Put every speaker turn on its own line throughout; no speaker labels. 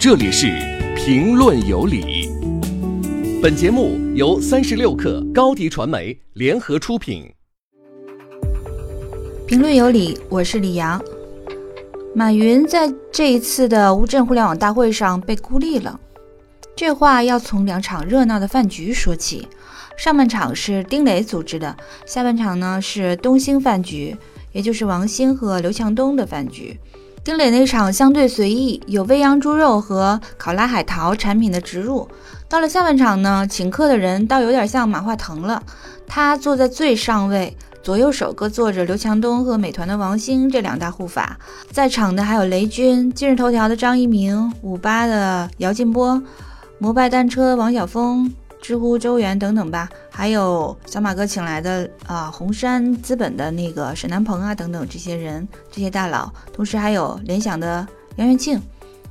这里是评论有理。本节目由三十六克高低传媒联合出品。
评论有理，我是李阳。马云在这一次的乌镇互联网大会上被孤立了，这话要从两场热闹的饭局说起。上半场是丁磊组织的，下半场呢是东兴饭局，也就是王兴和刘强东的饭局。丁磊那场相对随意，有喂羊猪肉和考拉海淘产品的植入。到了下半场呢，请客的人倒有点像马化腾了，他坐在最上位，左右手各坐着刘强东和美团的王兴这两大护法。在场的还有雷军、今日头条的张一鸣、五八的姚劲波、摩拜单车王晓峰。知乎周源等等吧，还有小马哥请来的啊，红杉资本的那个沈南鹏啊等等这些人，这些大佬，同时还有联想的杨元庆，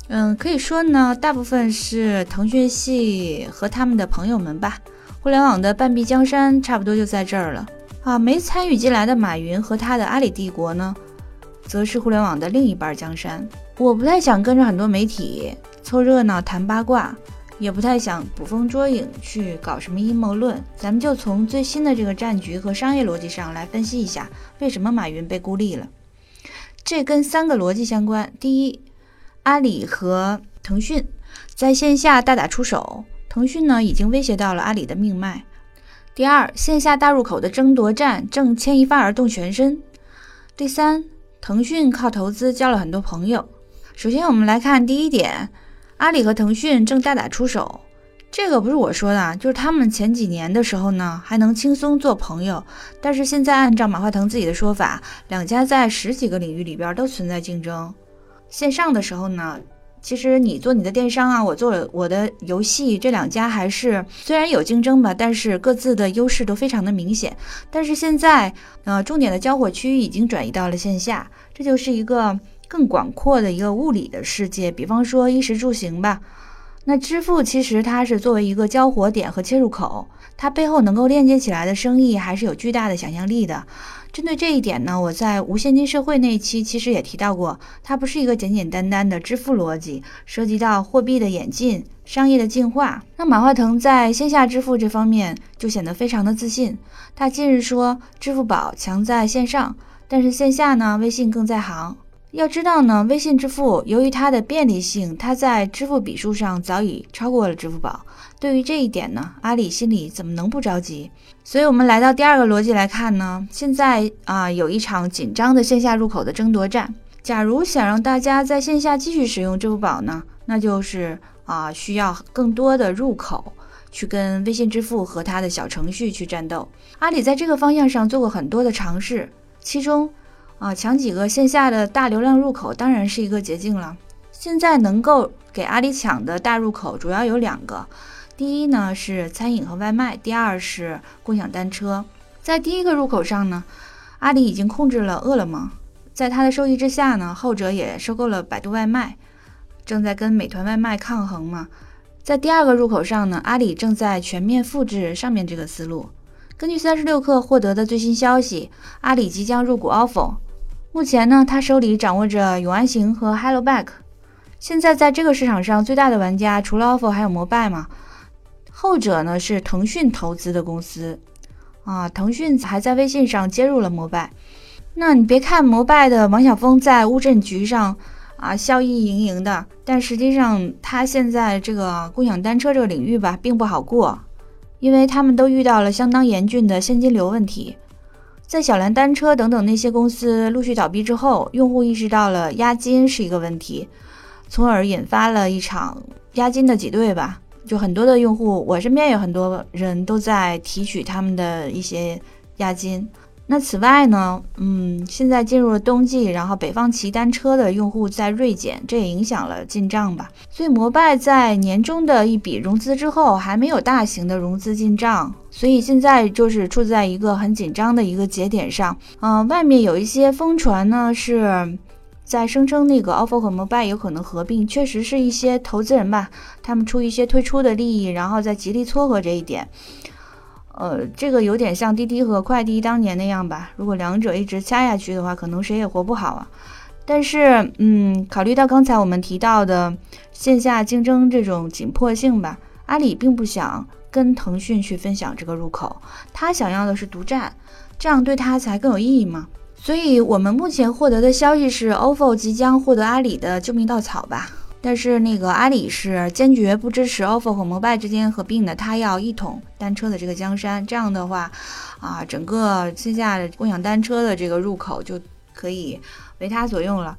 嗯，可以说呢，大部分是腾讯系和他们的朋友们吧。互联网的半壁江山差不多就在这儿了啊。没参与进来的马云和他的阿里帝国呢，则是互联网的另一半江山。我不太想跟着很多媒体凑热闹谈八卦。也不太想捕风捉影去搞什么阴谋论，咱们就从最新的这个战局和商业逻辑上来分析一下，为什么马云被孤立了？这跟三个逻辑相关：第一，阿里和腾讯在线下大打出手，腾讯呢已经威胁到了阿里的命脉；第二，线下大入口的争夺战正牵一发而动全身；第三，腾讯靠投资交了很多朋友。首先，我们来看第一点。阿里和腾讯正大打出手，这个不是我说的，就是他们前几年的时候呢，还能轻松做朋友，但是现在按照马化腾自己的说法，两家在十几个领域里边都存在竞争。线上的时候呢，其实你做你的电商啊，我做我的游戏，这两家还是虽然有竞争吧，但是各自的优势都非常的明显。但是现在，呃，重点的交火区已经转移到了线下，这就是一个。更广阔的一个物理的世界，比方说衣食住行吧。那支付其实它是作为一个交火点和切入口，它背后能够链接起来的生意还是有巨大的想象力的。针对这一点呢，我在无现金社会那一期其实也提到过，它不是一个简简单单的支付逻辑，涉及到货币的演进、商业的进化。那马化腾在线下支付这方面就显得非常的自信。他近日说，支付宝强在线上，但是线下呢，微信更在行。要知道呢，微信支付由于它的便利性，它在支付笔数上早已超过了支付宝。对于这一点呢，阿里心里怎么能不着急？所以，我们来到第二个逻辑来看呢，现在啊有一场紧张的线下入口的争夺战。假如想让大家在线下继续使用支付宝呢，那就是啊需要更多的入口去跟微信支付和它的小程序去战斗。阿里在这个方向上做过很多的尝试，其中。啊，抢几个线下的大流量入口当然是一个捷径了。现在能够给阿里抢的大入口主要有两个，第一呢是餐饮和外卖，第二是共享单车。在第一个入口上呢，阿里已经控制了饿了么，在它的受益之下呢，后者也收购了百度外卖，正在跟美团外卖抗衡嘛。在第二个入口上呢，阿里正在全面复制上面这个思路。根据三十六氪获得的最新消息，阿里即将入股 ofo。目前呢，他手里掌握着永安行和 HelloBack。现在在这个市场上最大的玩家除了 ofo 还有摩拜嘛。后者呢是腾讯投资的公司啊，腾讯还在微信上接入了摩拜。那你别看摩拜的王晓峰在乌镇局上啊笑意盈盈的，但实际上他现在这个共享单车这个领域吧并不好过，因为他们都遇到了相当严峻的现金流问题。在小蓝单车等等那些公司陆续倒闭之后，用户意识到了押金是一个问题，从而引发了一场押金的挤兑吧。就很多的用户，我身边有很多人都在提取他们的一些押金。那此外呢，嗯，现在进入了冬季，然后北方骑单车的用户在锐减，这也影响了进账吧。所以摩拜在年终的一笔融资之后，还没有大型的融资进账，所以现在就是处在一个很紧张的一个节点上。嗯，外面有一些疯传呢，是在声称那个 ofo 和摩拜有可能合并，确实是一些投资人吧，他们出一些退出的利益，然后再极力撮合这一点。呃，这个有点像滴滴和快滴当年那样吧。如果两者一直掐下去的话，可能谁也活不好啊。但是，嗯，考虑到刚才我们提到的线下竞争这种紧迫性吧，阿里并不想跟腾讯去分享这个入口，他想要的是独占，这样对他才更有意义嘛。所以，我们目前获得的消息是，OFO 即将获得阿里的救命稻草吧。但是，那个阿里是坚决不支持 OFO 和摩拜之间合并的，他要一统单车的这个江山。这样的话，啊，整个线下共享单车的这个入口就可以为他所用了。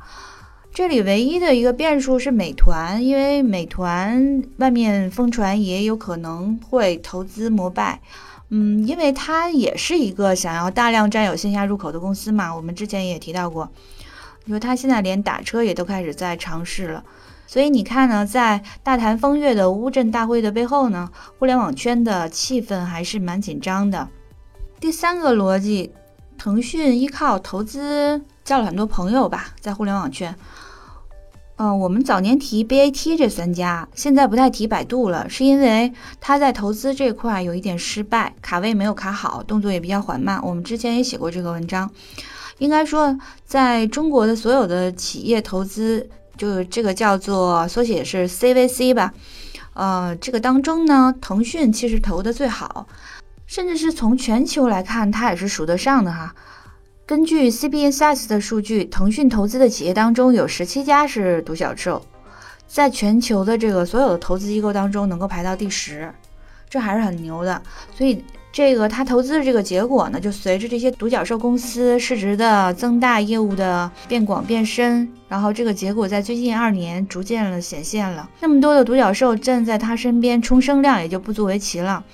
这里唯一的一个变数是美团，因为美团外面疯传也有可能会投资摩拜。嗯，因为它也是一个想要大量占有线下入口的公司嘛。我们之前也提到过，你说它现在连打车也都开始在尝试了。所以你看呢，在大谈风月的乌镇大会的背后呢，互联网圈的气氛还是蛮紧张的。第三个逻辑，腾讯依靠投资交了很多朋友吧，在互联网圈。嗯，我们早年提 BAT 这三家，现在不太提百度了，是因为它在投资这块有一点失败，卡位没有卡好，动作也比较缓慢。我们之前也写过这个文章，应该说，在中国的所有的企业投资，就这个叫做缩写是 CVC 吧，呃，这个当中呢，腾讯其实投的最好，甚至是从全球来看，它也是数得上的哈。根据 CBInsights 的数据，腾讯投资的企业当中有十七家是独角兽，在全球的这个所有的投资机构当中能够排到第十，这还是很牛的。所以这个他投资的这个结果呢，就随着这些独角兽公司市值的增大、业务的变广变深，然后这个结果在最近二年逐渐的显现了。那么多的独角兽站在他身边冲声量也就不足为奇了，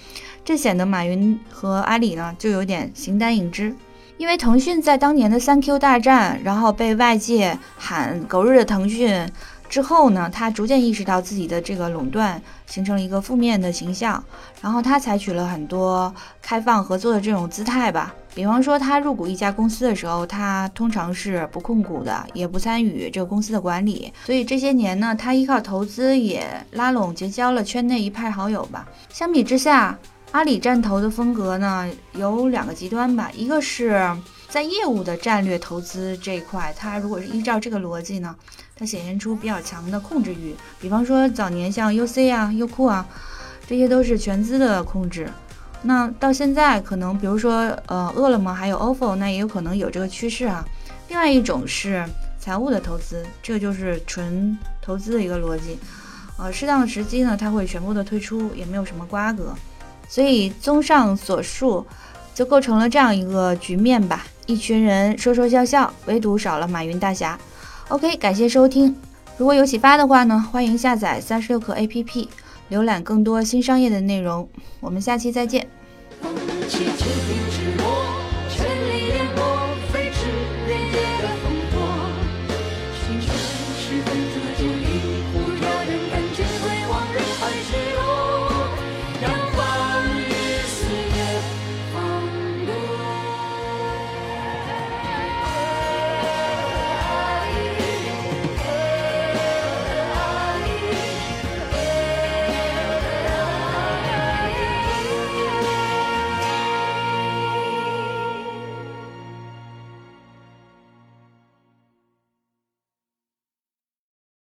这显得马云和阿里呢就有点形单影只。因为腾讯在当年的三 Q 大战，然后被外界喊“狗日的腾讯”之后呢，他逐渐意识到自己的这个垄断形成了一个负面的形象，然后他采取了很多开放合作的这种姿态吧。比方说，他入股一家公司的时候，他通常是不控股的，也不参与这个公司的管理。所以这些年呢，他依靠投资也拉拢结交了圈内一派好友吧。相比之下，阿里战投的风格呢，有两个极端吧。一个是在业务的战略投资这一块，它如果是依照这个逻辑呢，它显现出比较强的控制欲。比方说早年像 UC 啊、优酷啊，这些都是全资的控制。那到现在可能，比如说呃，饿了么还有 OFO，那也有可能有这个趋势啊。另外一种是财务的投资，这就是纯投资的一个逻辑。呃，适当的时机呢，它会全部的退出，也没有什么瓜葛。所以，综上所述，就构成了这样一个局面吧。一群人说说笑笑，唯独少了马云大侠。OK，感谢收听。如果有启发的话呢，欢迎下载三十六课 APP，浏览更多新商业的内容。我们下期再见。气